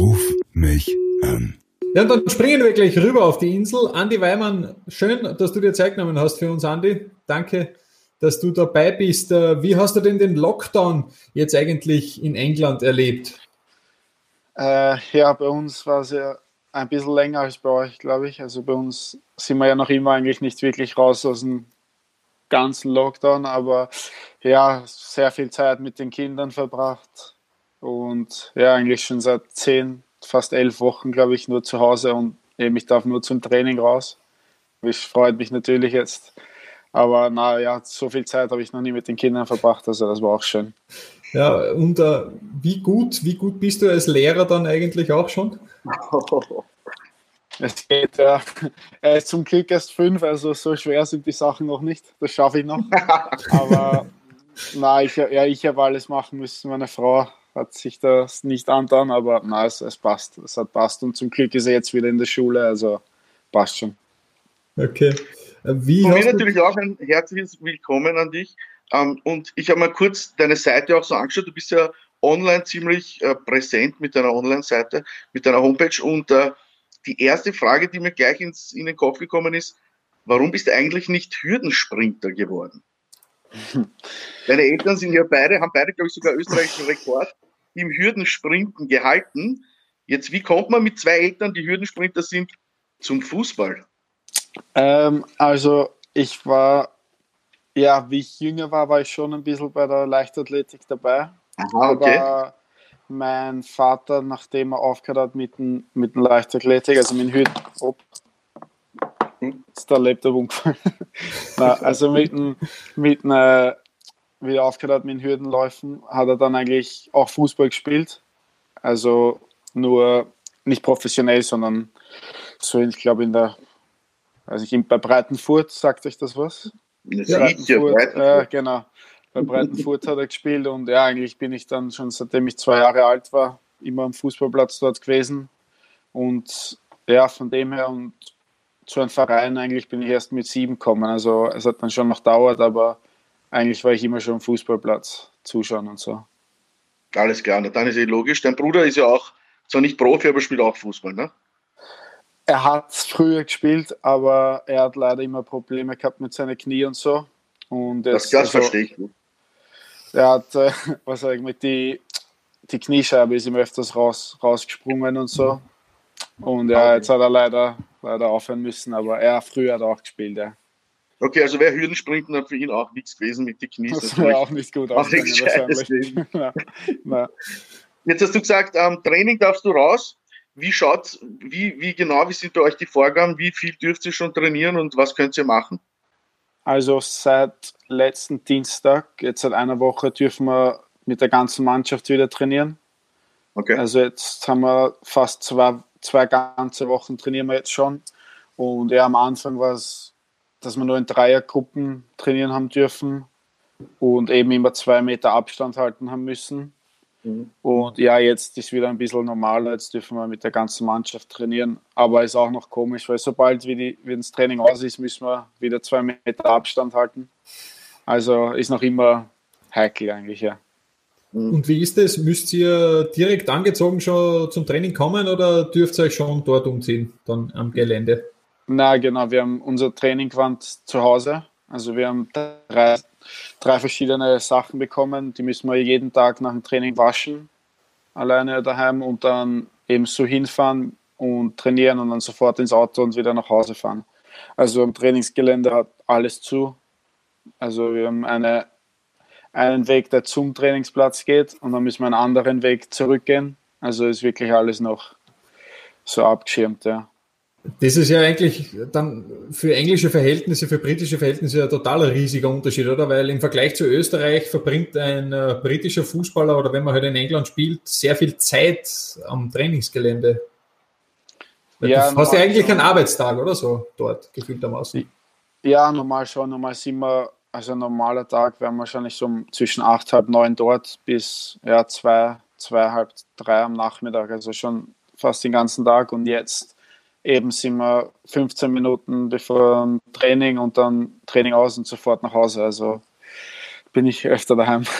Ruf mich an. Ja, und dann springen wir gleich rüber auf die Insel. Andi Weimann, schön, dass du dir Zeit genommen hast für uns, Andi. Danke, dass du dabei bist. Äh, wie hast du denn den Lockdown jetzt eigentlich in England erlebt? Äh, ja, bei uns war es ja ein bisschen länger als bei euch, glaube ich. Also bei uns sind wir ja noch immer eigentlich nicht wirklich raus aus dem ganzen Lockdown, aber ja, sehr viel Zeit mit den Kindern verbracht und ja, eigentlich schon seit zehn, fast elf Wochen, glaube ich, nur zu Hause und eben ich darf nur zum Training raus. Das freut mich natürlich jetzt. Aber naja, so viel Zeit habe ich noch nie mit den Kindern verbracht, also das war auch schön. Ja, und äh, wie gut, wie gut bist du als Lehrer dann eigentlich auch schon? Es geht, ja. Er ist zum Glück erst fünf, also so schwer sind die Sachen noch nicht. Das schaffe ich noch. Aber na, ich, ja, ich habe alles machen müssen. Meine Frau hat sich das nicht antan, aber na, es, es passt. Es hat passt und zum Glück ist er jetzt wieder in der Schule, also passt schon. Okay. Wie Von mir natürlich auch ein herzliches Willkommen an dich. Ähm, und ich habe mal kurz deine Seite auch so angeschaut. Du bist ja online ziemlich äh, präsent mit deiner Online-Seite, mit deiner Homepage. Und äh, die erste Frage, die mir gleich ins, in den Kopf gekommen ist, warum bist du eigentlich nicht Hürdensprinter geworden? Deine Eltern sind ja beide, haben beide, glaube ich, sogar österreichischen Rekord im Hürdensprinten gehalten. Jetzt, wie kommt man mit zwei Eltern, die Hürdensprinter sind, zum Fußball? Ähm, also, ich war, ja, wie ich jünger war, war ich schon ein bisschen bei der Leichtathletik dabei. Aha, okay. Aber mein Vater, nachdem er aufgehört hat mit dem, mit dem Leichtathletik, also mit dem Hürden, oh, ist der Laptop umgefallen. Also mit dem, mit dem, wie er aufgehört hat mit den Hürdenläufen, hat er dann eigentlich auch Fußball gespielt. Also nur nicht professionell, sondern so, ich glaube, in der, also ich bei Breitenfurt, sagt euch das was? Ja, Breitenfurt, Breitenfurt. Äh, genau bei Breitenfurt hat er gespielt und ja, eigentlich bin ich dann schon seitdem ich zwei Jahre alt war, immer am Fußballplatz dort gewesen. Und ja, von dem her und zu einem Verein eigentlich bin ich erst mit sieben gekommen. Also es hat dann schon noch dauert, aber eigentlich war ich immer schon am Fußballplatz zuschauen und so. Alles klar, dann ist eh logisch. Dein Bruder ist ja auch zwar nicht Profi, aber spielt auch Fußball, ne? Er hat früher gespielt, aber er hat leider immer Probleme gehabt mit seinen Knie und so. Und das, das also, verstehe ich gut. Er hat, äh, was sag ich, mit die, die Kniescheibe ist ihm öfters raus, rausgesprungen und so. Und ja, jetzt hat er leider, leider aufhören müssen, aber er früher hat auch gespielt, ja. Okay, also wäre Hürdensprinten dann für ihn auch nichts gewesen mit den Knie. Das wäre auch nicht gut ausgegangen wahrscheinlich. ja, Jetzt hast du gesagt, ähm, Training darfst du raus. Wie schaut, wie, wie genau, wie sind bei euch die Vorgaben? Wie viel dürft ihr schon trainieren und was könnt ihr machen? Also seit letzten Dienstag, jetzt seit einer Woche, dürfen wir mit der ganzen Mannschaft wieder trainieren. Okay. Also jetzt haben wir fast zwei, zwei ganze Wochen trainieren wir jetzt schon. Und ja, am Anfang war es, dass wir nur in Dreiergruppen trainieren haben dürfen und eben immer zwei Meter Abstand halten haben müssen. Mhm. Und ja, jetzt ist wieder ein bisschen normaler. Jetzt dürfen wir mit der ganzen Mannschaft trainieren. Aber ist auch noch komisch, weil sobald wie, die, wie das Training aus ist, müssen wir wieder zwei Meter Abstand halten. Also ist noch immer heikel eigentlich, ja. Mhm. Und wie ist es? Müsst ihr direkt angezogen schon zum Training kommen oder dürft ihr euch schon dort umziehen, dann am Gelände? Na genau, wir haben unser Traininggewand zu Hause. Also wir haben drei drei verschiedene Sachen bekommen. Die müssen wir jeden Tag nach dem Training waschen, alleine daheim und dann eben so hinfahren und trainieren und dann sofort ins Auto und wieder nach Hause fahren. Also im Trainingsgelände hat alles zu. Also wir haben eine, einen Weg, der zum Trainingsplatz geht und dann müssen wir einen anderen Weg zurückgehen. Also ist wirklich alles noch so abgeschirmt, ja. Das ist ja eigentlich dann für englische Verhältnisse, für britische Verhältnisse ein totaler riesiger Unterschied, oder? Weil im Vergleich zu Österreich verbringt ein äh, britischer Fußballer oder wenn man halt in England spielt, sehr viel Zeit am Trainingsgelände. Weil ja, du hast ja eigentlich einen Arbeitstag oder so dort, gefühltermaßen. Ja, normal schon. Normal sind wir, also ein normaler Tag wären wahrscheinlich so zwischen acht, halb neun dort bis ja, zwei, zwei, halb drei am Nachmittag. Also schon fast den ganzen Tag und jetzt eben sind wir 15 Minuten bevor dem Training und dann Training aus und sofort nach Hause. Also bin ich öfter daheim.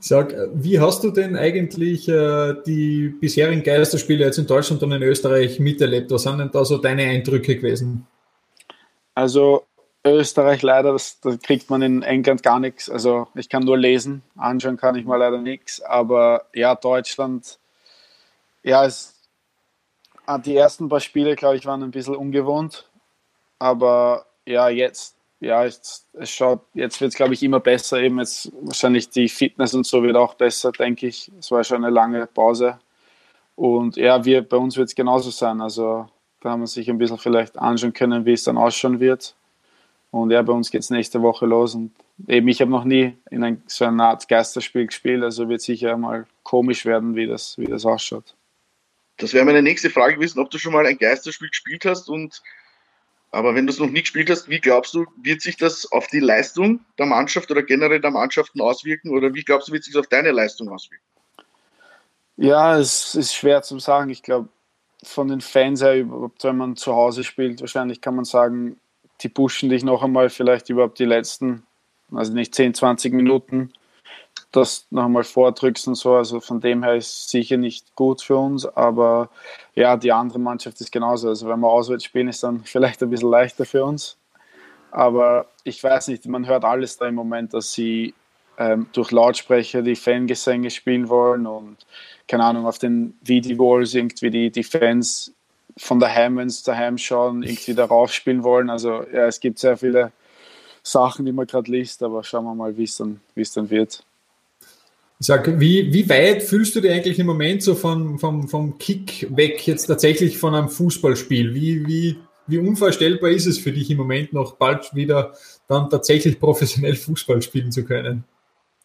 Sag, wie hast du denn eigentlich äh, die bisherigen Geisterspiele jetzt in Deutschland und in Österreich miterlebt? Was sind denn da so deine Eindrücke gewesen? Also Österreich leider, das, da kriegt man in England gar nichts. Also ich kann nur lesen, anschauen kann ich mal leider nichts. Aber ja, Deutschland, ja, es, die ersten paar Spiele, glaube ich, waren ein bisschen ungewohnt. Aber ja, jetzt, ja, es, es schaut, jetzt wird es, glaube ich, immer besser. Eben jetzt wahrscheinlich die Fitness und so wird auch besser, denke ich. Es war schon eine lange Pause. Und ja, wir, bei uns wird es genauso sein. Also da haben wir sich ein bisschen vielleicht anschauen können, wie es dann ausschauen wird. Und ja, bei uns geht es nächste Woche los. Und eben, ich habe noch nie in ein, so einer Art Geisterspiel gespielt, also wird sicher mal komisch werden, wie das, wie das ausschaut. Das wäre meine nächste Frage gewesen, ob du schon mal ein Geisterspiel gespielt hast. Und aber wenn du es noch nie gespielt hast, wie glaubst du, wird sich das auf die Leistung der Mannschaft oder generell der Mannschaften auswirken? Oder wie glaubst du, wird sich das auf deine Leistung auswirken? Ja, es ist schwer zu sagen. Ich glaube, von den Fans her, wenn man zu Hause spielt, wahrscheinlich kann man sagen, die pushen dich noch einmal vielleicht überhaupt die letzten, also nicht 10, 20 Minuten, das noch einmal vordrückst und so. Also von dem her ist es sicher nicht gut für uns, aber ja, die andere Mannschaft ist genauso. Also wenn wir auswärts spielen, ist dann vielleicht ein bisschen leichter für uns. Aber ich weiß nicht, man hört alles da im Moment, dass sie ähm, durch Lautsprecher die Fangesänge spielen wollen und keine Ahnung, auf den Video-Walls irgendwie die, die Fans von daheim, wenn sie daheim schauen, irgendwie darauf spielen wollen. Also ja, es gibt sehr viele Sachen, die man gerade liest, aber schauen wir mal, wie es dann, dann wird. Sag, wie, wie weit fühlst du dich eigentlich im Moment so vom, vom, vom Kick weg jetzt tatsächlich von einem Fußballspiel? Wie, wie, wie unvorstellbar ist es für dich im Moment noch bald wieder dann tatsächlich professionell Fußball spielen zu können?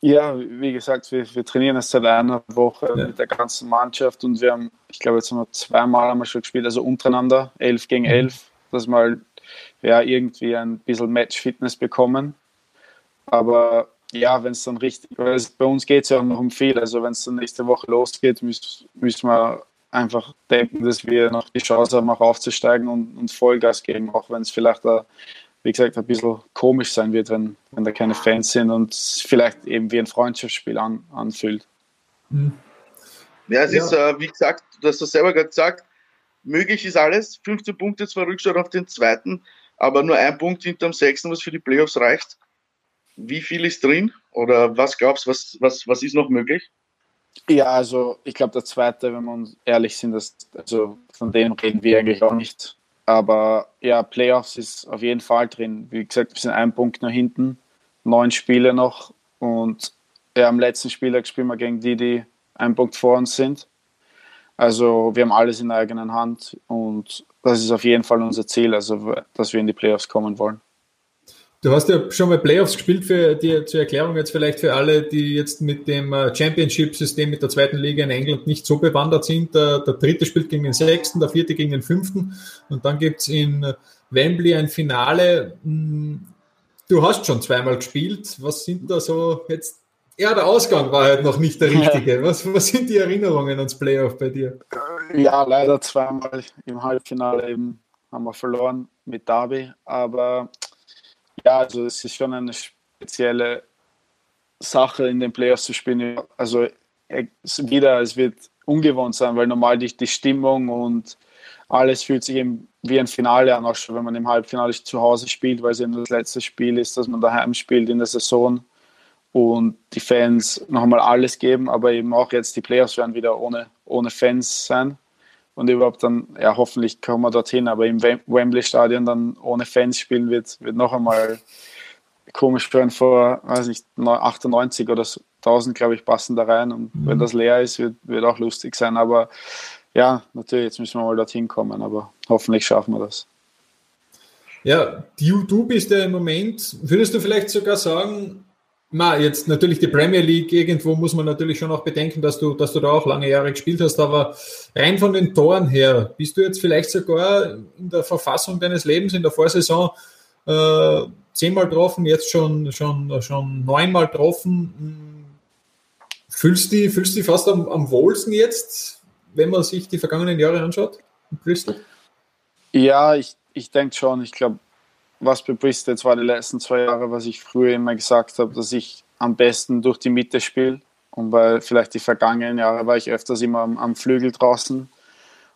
Ja, wie gesagt, wir, wir trainieren jetzt seit einer Woche ja. mit der ganzen Mannschaft und wir haben, ich glaube, jetzt haben wir zweimal haben wir schon gespielt, also untereinander, elf gegen mhm. elf, dass wir halt, ja, irgendwie ein bisschen Match-Fitness bekommen. Aber ja, wenn es dann richtig, weil bei uns geht es ja auch noch um viel, also wenn es dann nächste Woche losgeht, müssen, müssen wir einfach denken, dass wir noch die Chance haben, auch aufzusteigen und, und Vollgas geben, auch wenn es vielleicht da wie gesagt, ein bisschen komisch sein wird, wenn, wenn da keine Fans sind und vielleicht eben wie ein Freundschaftsspiel an, anfühlt. Mhm. Ja, es ja. ist, äh, wie gesagt, du hast das selber gerade gesagt, möglich ist alles. 15 Punkte zwar Rückstand auf den zweiten, aber nur ein Punkt hinterm sechsten, was für die Playoffs reicht. Wie viel ist drin? Oder was glaubst du, was, was, was ist noch möglich? Ja, also ich glaube, der zweite, wenn wir uns ehrlich sind, das, also von dem reden wir eigentlich auch nicht. Aber ja, Playoffs ist auf jeden Fall drin. Wie gesagt, wir sind einen Punkt nach hinten, neun Spiele noch. Und ja, am letzten Spieltag spielen wir gegen die, die einen Punkt vor uns sind. Also wir haben alles in der eigenen Hand und das ist auf jeden Fall unser Ziel, also dass wir in die Playoffs kommen wollen. Du hast ja schon mal Playoffs gespielt für die zur Erklärung jetzt vielleicht für alle, die jetzt mit dem äh, Championship-System mit der zweiten Liga in England nicht so bewandert sind. Der, der dritte spielt gegen den sechsten, der vierte gegen den fünften und dann gibt es in Wembley ein Finale. Hm, du hast schon zweimal gespielt. Was sind da so jetzt? Ja, der Ausgang war halt noch nicht der richtige. Was, was sind die Erinnerungen ans Playoff bei dir? Ja, leider zweimal im Halbfinale eben haben wir verloren mit Derby, aber ja, also es ist schon eine spezielle Sache in den Playoffs zu spielen. Also wieder, es wird ungewohnt sein, weil normal die, die Stimmung und alles fühlt sich eben wie ein Finale an, auch schon wenn man im Halbfinale zu Hause spielt, weil es eben das letzte Spiel ist, dass man daheim spielt in der Saison und die Fans noch einmal alles geben, aber eben auch jetzt die Playoffs werden wieder ohne, ohne Fans sein und überhaupt dann, ja, hoffentlich kommen wir dorthin, aber im Wembley-Stadion dann ohne Fans spielen wird, wird noch einmal komisch werden. Vor, weiß nicht, 98 oder 1000, glaube ich, passen da rein. Und mhm. wenn das leer ist, wird, wird auch lustig sein, aber ja, natürlich, jetzt müssen wir mal dorthin kommen, aber hoffentlich schaffen wir das. Ja, du, du bist ja im Moment, würdest du vielleicht sogar sagen, na, jetzt natürlich die Premier League, irgendwo muss man natürlich schon auch bedenken, dass du, dass du da auch lange Jahre gespielt hast, aber rein von den Toren her, bist du jetzt vielleicht sogar in der Verfassung deines Lebens in der Vorsaison äh, zehnmal getroffen, jetzt schon, schon, schon neunmal getroffen. Fühlst du fühlst dich fast am, am wohlsten jetzt, wenn man sich die vergangenen Jahre anschaut? Ja, ich, ich denke schon. Ich glaube, was Bristol jetzt war die letzten zwei Jahre, was ich früher immer gesagt habe, dass ich am besten durch die Mitte spiele. Und weil vielleicht die vergangenen Jahre war ich öfters immer am, am Flügel draußen.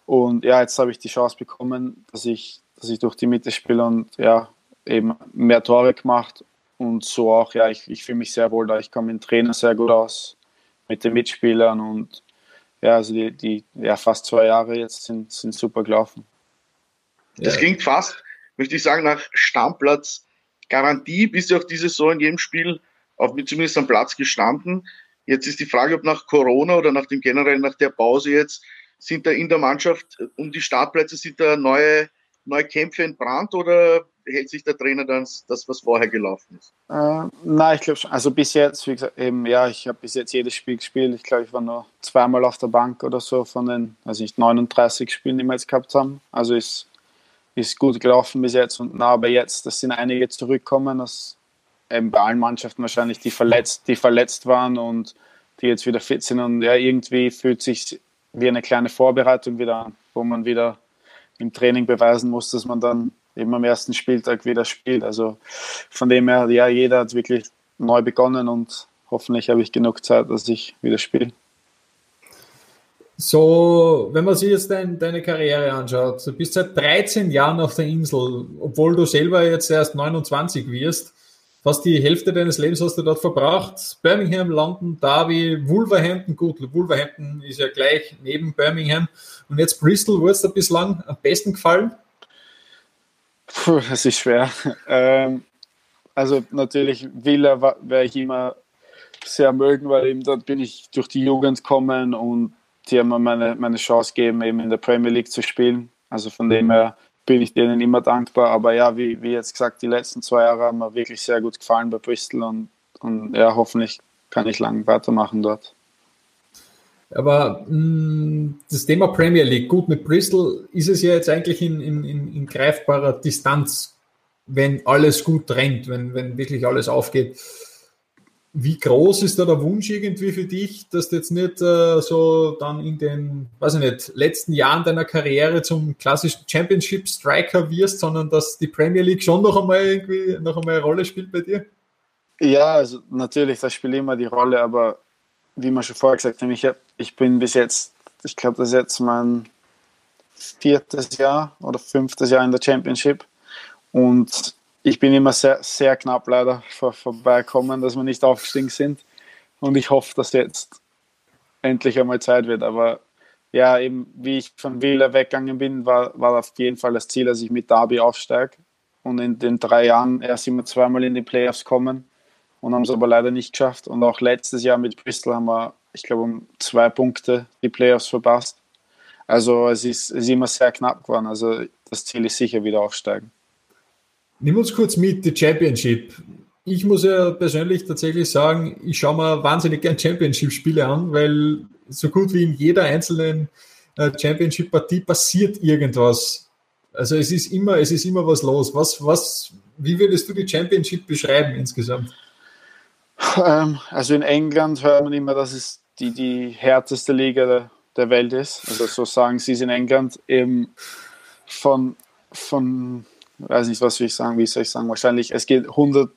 Und ja, jetzt habe ich die Chance bekommen, dass ich, dass ich durch die Mitte spiele und ja, eben mehr Tore gemacht. Und so auch, ja, ich, ich fühle mich sehr wohl da. Ich komme mit dem Trainer sehr gut aus, mit den Mitspielern und ja, also die, die ja, fast zwei Jahre jetzt sind, sind super gelaufen. Das klingt fast, möchte ich sagen, nach Stammplatz Garantie. Bist du auch diese Saison in jedem Spiel auf zumindest am Platz gestanden. Jetzt ist die Frage, ob nach Corona oder nach dem generell nach der Pause jetzt sind da in der Mannschaft um die Startplätze sind da neue, neue Kämpfe entbrannt oder hält sich der Trainer dann das, was vorher gelaufen ist? Äh, nein, ich glaube schon. Also bis jetzt, wie gesagt, eben, ja, ich habe bis jetzt jedes Spiel gespielt. Ich glaube, ich war nur zweimal auf der Bank oder so von den, also nicht 39 Spielen, die wir jetzt gehabt haben. Also ist, ist gut gelaufen bis jetzt. Und na, aber jetzt, das sind einige zurückkommen, das eben bei allen Mannschaften wahrscheinlich, die verletzt, die verletzt waren und die jetzt wieder fit sind. Und ja, irgendwie fühlt sich wie eine kleine Vorbereitung wieder an, wo man wieder im Training beweisen muss, dass man dann eben am ersten Spieltag wieder spielt. Also von dem her, ja, jeder hat wirklich neu begonnen und hoffentlich habe ich genug Zeit, dass ich wieder spiele. So, wenn man sich jetzt dein, deine Karriere anschaut, du bist seit 13 Jahren auf der Insel, obwohl du selber jetzt erst 29 wirst. Fast die Hälfte deines Lebens hast du dort verbracht. Birmingham, London, Derby, Wolverhampton. Gut, Wolverhampton ist ja gleich neben Birmingham. Und jetzt Bristol, wo ist dir bislang am besten gefallen? Puh, das ist schwer. Ähm, also natürlich Villa werde ich immer sehr mögen, weil eben dort bin ich durch die Jugend gekommen und die haben mir meine, meine Chance gegeben, eben in der Premier League zu spielen. Also von dem her bin ich denen immer dankbar. Aber ja, wie, wie jetzt gesagt, die letzten zwei Jahre haben mir wirklich sehr gut gefallen bei Bristol und, und ja, hoffentlich kann ich lang weitermachen dort. Aber mh, mm, das Thema Premier League, gut, mit Bristol ist es ja jetzt eigentlich in, in, in greifbarer Distanz, wenn alles gut rennt, wenn, wenn wirklich alles aufgeht. Wie groß ist da der Wunsch irgendwie für dich, dass du jetzt nicht äh, so dann in den, weiß ich nicht, letzten Jahren deiner Karriere zum klassischen Championship Striker wirst, sondern dass die Premier League schon noch einmal irgendwie noch einmal eine Rolle spielt bei dir? Ja, also natürlich, das spielt immer die Rolle, aber wie man schon vorher gesagt hat, ich, ich bin bis jetzt, ich glaube, das ist jetzt mein viertes Jahr oder fünftes Jahr in der Championship und ich bin immer sehr, sehr knapp leider vor, vorbeikommen, dass wir nicht aufgestiegen sind. Und ich hoffe, dass jetzt endlich einmal Zeit wird. Aber ja, eben wie ich von Villa weggegangen bin, war, war auf jeden Fall das Ziel, dass ich mit Derby aufsteige. Und in den drei Jahren erst immer zweimal in die Playoffs kommen und haben es aber leider nicht geschafft. Und auch letztes Jahr mit Bristol haben wir, ich glaube, um zwei Punkte die Playoffs verpasst. Also es ist, es ist immer sehr knapp geworden. Also das Ziel ist sicher wieder aufsteigen. Nimm uns kurz mit, die Championship. Ich muss ja persönlich tatsächlich sagen, ich schaue mir wahnsinnig gern Championship-Spiele an, weil so gut wie in jeder einzelnen äh, Championship-Partie passiert irgendwas. Also es ist immer, es ist immer was los. Was, was, wie würdest du die Championship beschreiben insgesamt? Ähm, also in England hört man immer, dass es die, die härteste Liga der, der Welt ist. Also so sagen sie es in England. Eben von, von weiß nicht, was will ich sagen, wie soll ich sagen, wahrscheinlich, es geht 100,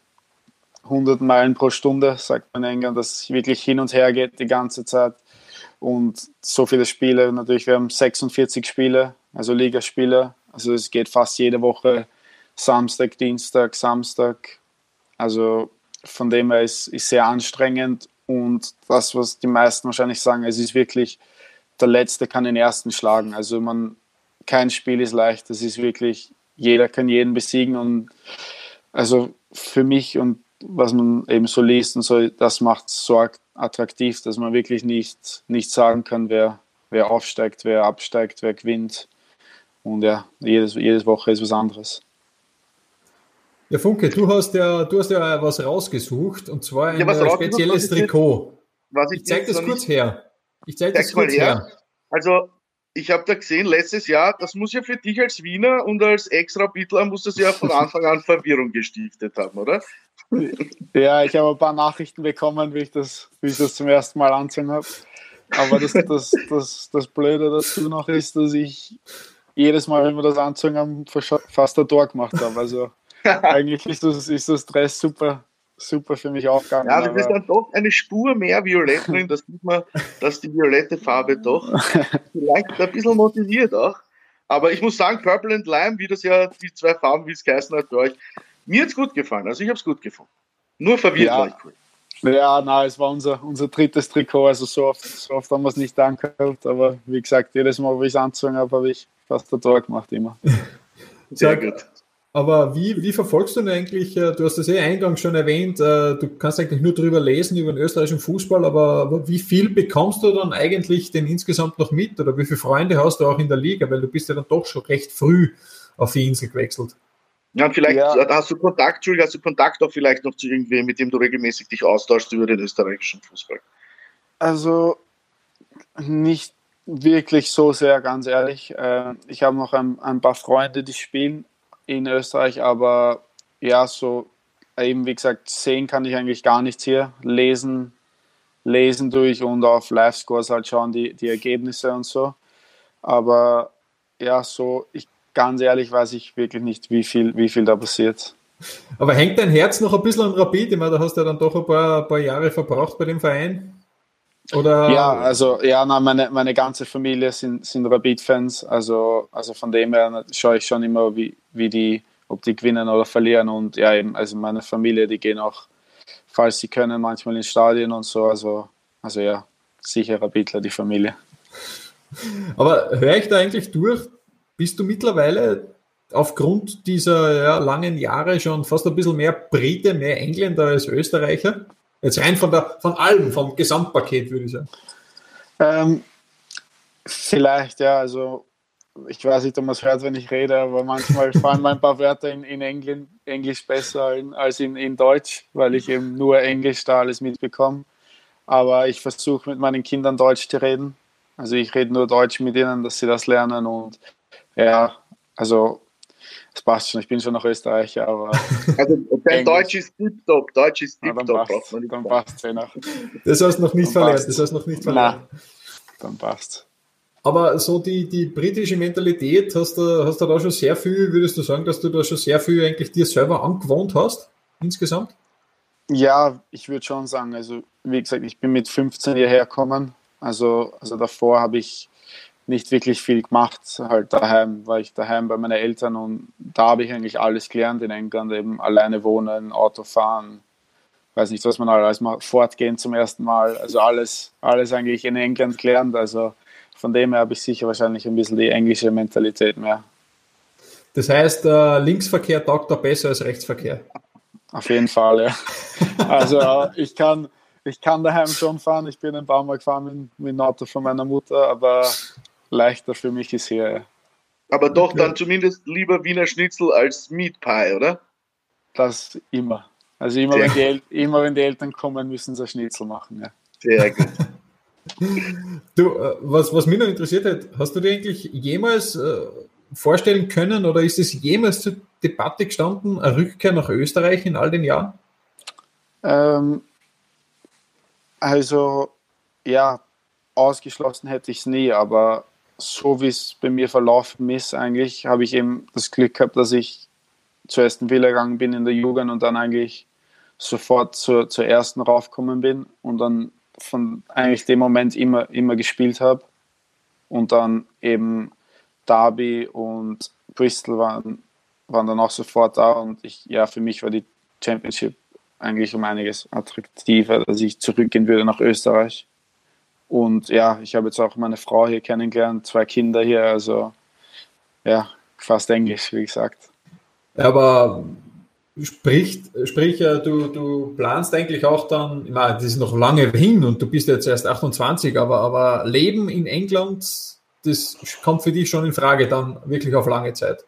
100 Meilen pro Stunde, sagt man in England, dass es wirklich hin und her geht die ganze Zeit. Und so viele Spiele, natürlich, wir haben 46 Spiele, also Ligaspiele, also es geht fast jede Woche Samstag, Dienstag, Samstag. Also von dem her ist es sehr anstrengend und das, was die meisten wahrscheinlich sagen, es ist wirklich, der Letzte kann den Ersten schlagen. Also man, kein Spiel ist leicht, es ist wirklich jeder kann jeden besiegen und also für mich und was man eben so liest und so, das macht es so attraktiv, dass man wirklich nicht, nicht sagen kann, wer, wer aufsteigt, wer absteigt, wer gewinnt. Und ja, jedes, jedes Woche ist was anderes. Ja, Funke, du hast ja, du hast ja was rausgesucht und zwar ein ja, spezielles Trikot. Ich, ich zeige das kurz her. Ich zeige das kurz her. her. Also ich habe da gesehen, letztes Jahr, das muss ja für dich als Wiener und als Ex-Rapidler muss das ja von Anfang an Verwirrung gestiftet haben, oder? Ja, ich habe ein paar Nachrichten bekommen, wie ich das, wie ich das zum ersten Mal angesehen habe. Aber das, das, das, das Blöde dazu noch ist, dass ich jedes Mal, wenn wir das anzogen haben, fast ein Tor gemacht habe. Also eigentlich ist das, ist das Dress super, super für mich aufgegangen. Ja, du bist dann doch eine Spur mehr Violett drin, das sieht man, dass die violette Farbe doch vielleicht ein bisschen motiviert auch. Aber ich muss sagen, Purple and Lime, wie das ja die zwei Farben, wie es geheißen hat bei euch, mir hat es gut gefallen. Also ich habe es gut gefunden. Nur verwirrt ja. war ich cool. Ja, nein, es war unser, unser drittes Trikot, also so oft, so oft haben wir es nicht angehabt, aber wie gesagt, jedes Mal, wo ich es angezogen habe, habe ich fast ein Tor gemacht, immer. Sehr gut. Aber wie, wie verfolgst du denn eigentlich, äh, du hast das eh eingangs schon erwähnt, äh, du kannst eigentlich nur darüber lesen, über den österreichischen Fußball, aber wie viel bekommst du dann eigentlich denn insgesamt noch mit oder wie viele Freunde hast du auch in der Liga, weil du bist ja dann doch schon recht früh auf die Insel gewechselt. Ja, und vielleicht ja. hast du Kontakt, Entschuldigung, hast du Kontakt auch vielleicht noch zu irgendwem, mit dem du regelmäßig dich austauschst über den österreichischen Fußball? Also nicht wirklich so sehr, ganz ehrlich. Äh, ich habe noch ein, ein paar Freunde, die spielen in Österreich, aber ja, so eben wie gesagt, sehen kann ich eigentlich gar nichts hier. Lesen, lesen durch und auf Live-Scores halt schauen die, die Ergebnisse und so. Aber ja, so, ich ganz ehrlich weiß ich wirklich nicht, wie viel, wie viel da passiert. Aber hängt dein Herz noch ein bisschen an Rapid? Ich meine, da hast du ja dann doch ein paar, ein paar Jahre verbraucht bei dem Verein. Oder? Ja, also ja, nein, meine, meine ganze Familie sind, sind Rapid-Fans. Also, also von dem her schaue ich schon immer, wie, wie die, ob die gewinnen oder verlieren. Und ja, eben, also meine Familie, die gehen auch, falls sie können, manchmal ins Stadion und so. Also, also ja, sicher Rapidler, die Familie. Aber höre ich da eigentlich durch, bist du mittlerweile aufgrund dieser ja, langen Jahre schon fast ein bisschen mehr Brite, mehr Engländer als Österreicher? Jetzt rein von, der, von allem, vom Gesamtpaket, würde ich sagen. Ähm, vielleicht, ja. Also, ich weiß nicht, ob man es hört, wenn ich rede, aber manchmal fallen mir ein paar Wörter in, in Engl Englisch besser als in, in Deutsch, weil ich eben nur Englisch da alles mitbekomme. Aber ich versuche mit meinen Kindern Deutsch zu reden. Also ich rede nur Deutsch mit ihnen, dass sie das lernen. Und ja, also es passt schon, ich bin schon noch Österreicher, aber. Also dein Deutsch ist tiptop, Deutsch ist tiptop. Ja, dann passt, dann passt eh noch. Das hast du noch nicht verlernt, das hast noch nicht verlernt. Nein, dann passt aber so die, die britische Mentalität, hast du, hast du da schon sehr viel, würdest du sagen, dass du da schon sehr viel eigentlich dir selber angewohnt hast, insgesamt? Ja, ich würde schon sagen, also wie gesagt, ich bin mit 15 hierher gekommen, also, also davor habe ich nicht wirklich viel gemacht. Halt daheim war ich daheim bei meinen Eltern und da habe ich eigentlich alles gelernt in England, eben alleine wohnen, Auto fahren, weiß nicht, was man alles mal fortgehen zum ersten Mal. Also alles, alles eigentlich in England gelernt. Also von dem her habe ich sicher wahrscheinlich ein bisschen die englische Mentalität mehr. Das heißt, äh, Linksverkehr taugt da besser als Rechtsverkehr. Auf jeden Fall, ja. Also ich kann, ich kann daheim schon fahren. Ich bin ein paar Mal gefahren mit, mit dem Auto von meiner Mutter, aber leichter für mich ist hier. Aber doch dann zumindest lieber Wiener Schnitzel als Meat Pie, oder? Das immer. Also immer, wenn die, immer wenn die Eltern kommen, müssen sie ein Schnitzel machen. Ja. Sehr gut. Du, äh, was, was mich noch interessiert hat, hast du dir eigentlich jemals äh, vorstellen können oder ist es jemals zur Debatte gestanden, eine Rückkehr nach Österreich in all den Jahren? Ähm, also, ja, ausgeschlossen hätte ich es nie, aber so wie es bei mir verlaufen ist, eigentlich habe ich eben das Glück gehabt, dass ich zuerst in Villa gegangen bin in der Jugend und dann eigentlich sofort zur, zur ersten raufgekommen bin und dann von eigentlich dem Moment immer, immer gespielt habe. Und dann eben Derby und Bristol waren, waren dann auch sofort da. Und ich, ja, für mich war die Championship eigentlich um einiges attraktiver, dass ich zurückgehen würde nach Österreich. Und ja, ich habe jetzt auch meine Frau hier kennengelernt, zwei Kinder hier, also ja, fast Englisch, wie gesagt. Aber Sprich, sprich du, du planst eigentlich auch dann, ich meine, das ist noch lange hin und du bist jetzt erst 28, aber, aber Leben in England, das kommt für dich schon in Frage dann wirklich auf lange Zeit.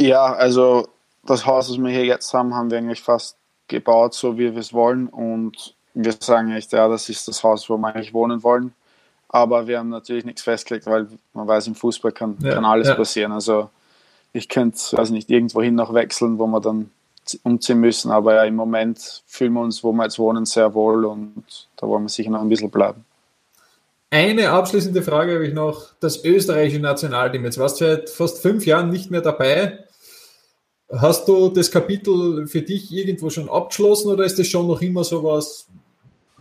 Ja, also das Haus, das wir hier jetzt haben, haben wir eigentlich fast gebaut, so wie wir es wollen und wir sagen echt, ja, das ist das Haus, wo wir eigentlich wohnen wollen. Aber wir haben natürlich nichts festgelegt, weil man weiß, im Fußball kann, ja, kann alles ja. passieren. Also ich könnte, also nicht irgendwohin noch wechseln, wo wir dann umziehen müssen. Aber ja, im Moment fühlen wir uns, wo wir jetzt wohnen, sehr wohl und da wollen wir sicher noch ein bisschen bleiben. Eine abschließende Frage habe ich noch. Das österreichische Nationalteam. Jetzt warst du seit fast fünf Jahren nicht mehr dabei. Hast du das Kapitel für dich irgendwo schon abgeschlossen oder ist das schon noch immer so was,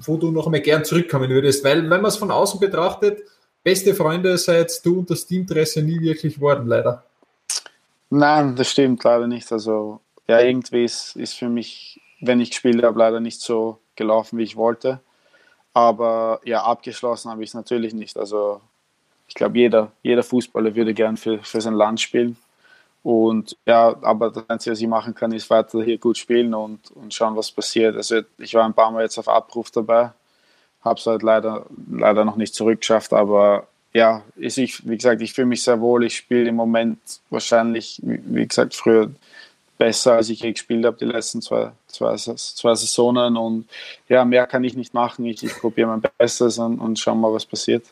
wo du noch einmal gern zurückkommen würdest? Weil, wenn man es von außen betrachtet, beste Freunde seid du und das Teamtresse nie wirklich worden, leider. Nein, das stimmt leider nicht. Also, ja, irgendwie ist, ist für mich, wenn ich gespielt habe, leider nicht so gelaufen, wie ich wollte. Aber ja, abgeschlossen habe ich es natürlich nicht. Also, ich glaube, jeder, jeder Fußballer würde gern für, für sein Land spielen. Und ja, aber das Einzige, was ich machen kann, ist weiter hier gut spielen und, und schauen, was passiert. Also ich war ein paar Mal jetzt auf Abruf dabei, habe es halt leider, leider noch nicht zurückgeschafft, aber ja, ist ich, wie gesagt, ich fühle mich sehr wohl. Ich spiele im Moment wahrscheinlich, wie gesagt, früher besser, als ich je gespielt habe, die letzten zwei, zwei, zwei Saisonen. Und ja, mehr kann ich nicht machen. Ich, ich probiere mein Bestes und, und schauen mal, was passiert.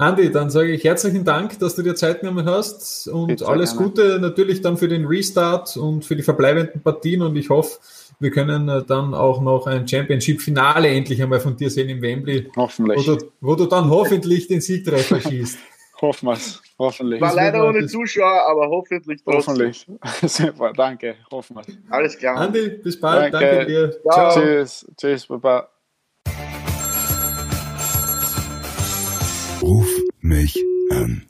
Andi, dann sage ich herzlichen Dank, dass du dir Zeit genommen hast und Bitte alles gerne. Gute natürlich dann für den Restart und für die verbleibenden Partien und ich hoffe, wir können äh, dann auch noch ein Championship-Finale endlich einmal von dir sehen im Wembley. Hoffentlich. Wo du, wo du dann hoffentlich den Siegtreffer schießt. Hoffen wir es. Hoffentlich. War leider ohne Zuschauer, aber hoffentlich trotzdem. Hoffentlich. Super, danke. Hoffen wir Alles klar. Andi, bis bald. Danke, danke dir. Ciao. Tschüss. Tschüss, Baba. Ruf mich an.